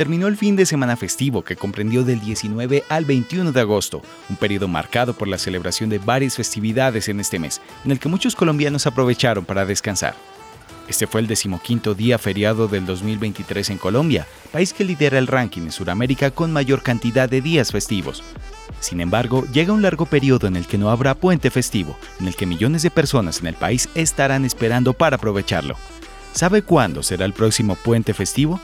terminó el fin de semana festivo que comprendió del 19 al 21 de agosto, un periodo marcado por la celebración de varias festividades en este mes, en el que muchos colombianos aprovecharon para descansar. Este fue el decimoquinto día feriado del 2023 en Colombia, país que lidera el ranking en Sudamérica con mayor cantidad de días festivos. Sin embargo, llega un largo periodo en el que no habrá puente festivo, en el que millones de personas en el país estarán esperando para aprovecharlo. ¿Sabe cuándo será el próximo puente festivo?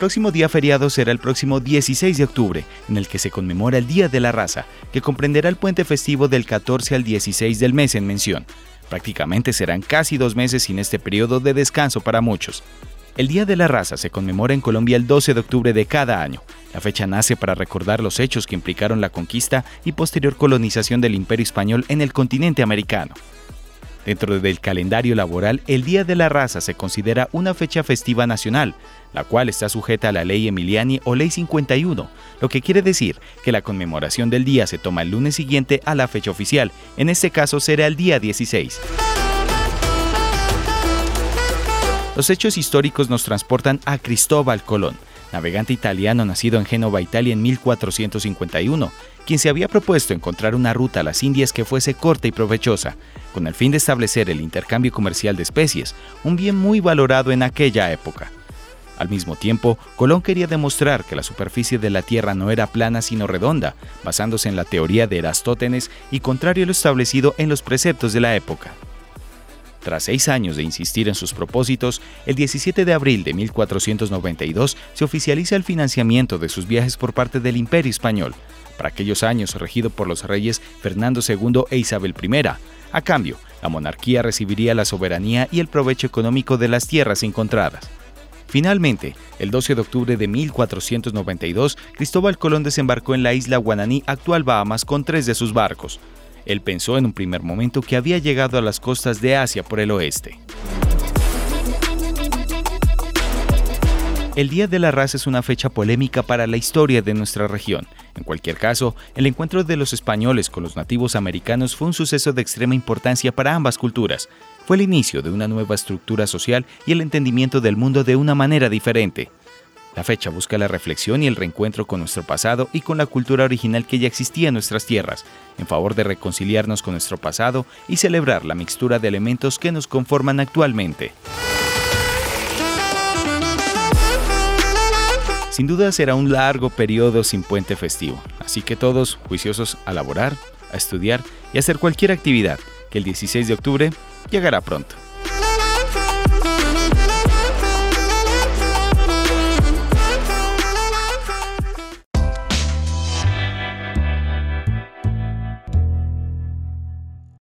Próximo día feriado será el próximo 16 de octubre, en el que se conmemora el Día de la Raza, que comprenderá el puente festivo del 14 al 16 del mes en mención. Prácticamente serán casi dos meses sin este periodo de descanso para muchos. El Día de la Raza se conmemora en Colombia el 12 de octubre de cada año. La fecha nace para recordar los hechos que implicaron la conquista y posterior colonización del Imperio Español en el continente americano. Dentro del calendario laboral, el Día de la Raza se considera una fecha festiva nacional, la cual está sujeta a la Ley Emiliani o Ley 51, lo que quiere decir que la conmemoración del día se toma el lunes siguiente a la fecha oficial, en este caso será el día 16. Los hechos históricos nos transportan a Cristóbal Colón, navegante italiano nacido en Génova, Italia en 1451, quien se había propuesto encontrar una ruta a las Indias que fuese corta y provechosa, con el fin de establecer el intercambio comercial de especies, un bien muy valorado en aquella época. Al mismo tiempo, Colón quería demostrar que la superficie de la Tierra no era plana sino redonda, basándose en la teoría de Erastótenes y contrario a lo establecido en los preceptos de la época. Tras seis años de insistir en sus propósitos, el 17 de abril de 1492 se oficializa el financiamiento de sus viajes por parte del Imperio Español, para aquellos años regido por los reyes Fernando II e Isabel I. A cambio, la monarquía recibiría la soberanía y el provecho económico de las tierras encontradas. Finalmente, el 12 de octubre de 1492, Cristóbal Colón desembarcó en la isla Guananí, actual Bahamas, con tres de sus barcos. Él pensó en un primer momento que había llegado a las costas de Asia por el oeste. El Día de la Raza es una fecha polémica para la historia de nuestra región. En cualquier caso, el encuentro de los españoles con los nativos americanos fue un suceso de extrema importancia para ambas culturas. Fue el inicio de una nueva estructura social y el entendimiento del mundo de una manera diferente. La fecha busca la reflexión y el reencuentro con nuestro pasado y con la cultura original que ya existía en nuestras tierras, en favor de reconciliarnos con nuestro pasado y celebrar la mixtura de elementos que nos conforman actualmente. Sin duda será un largo periodo sin puente festivo, así que todos juiciosos a laborar, a estudiar y a hacer cualquier actividad, que el 16 de octubre llegará pronto.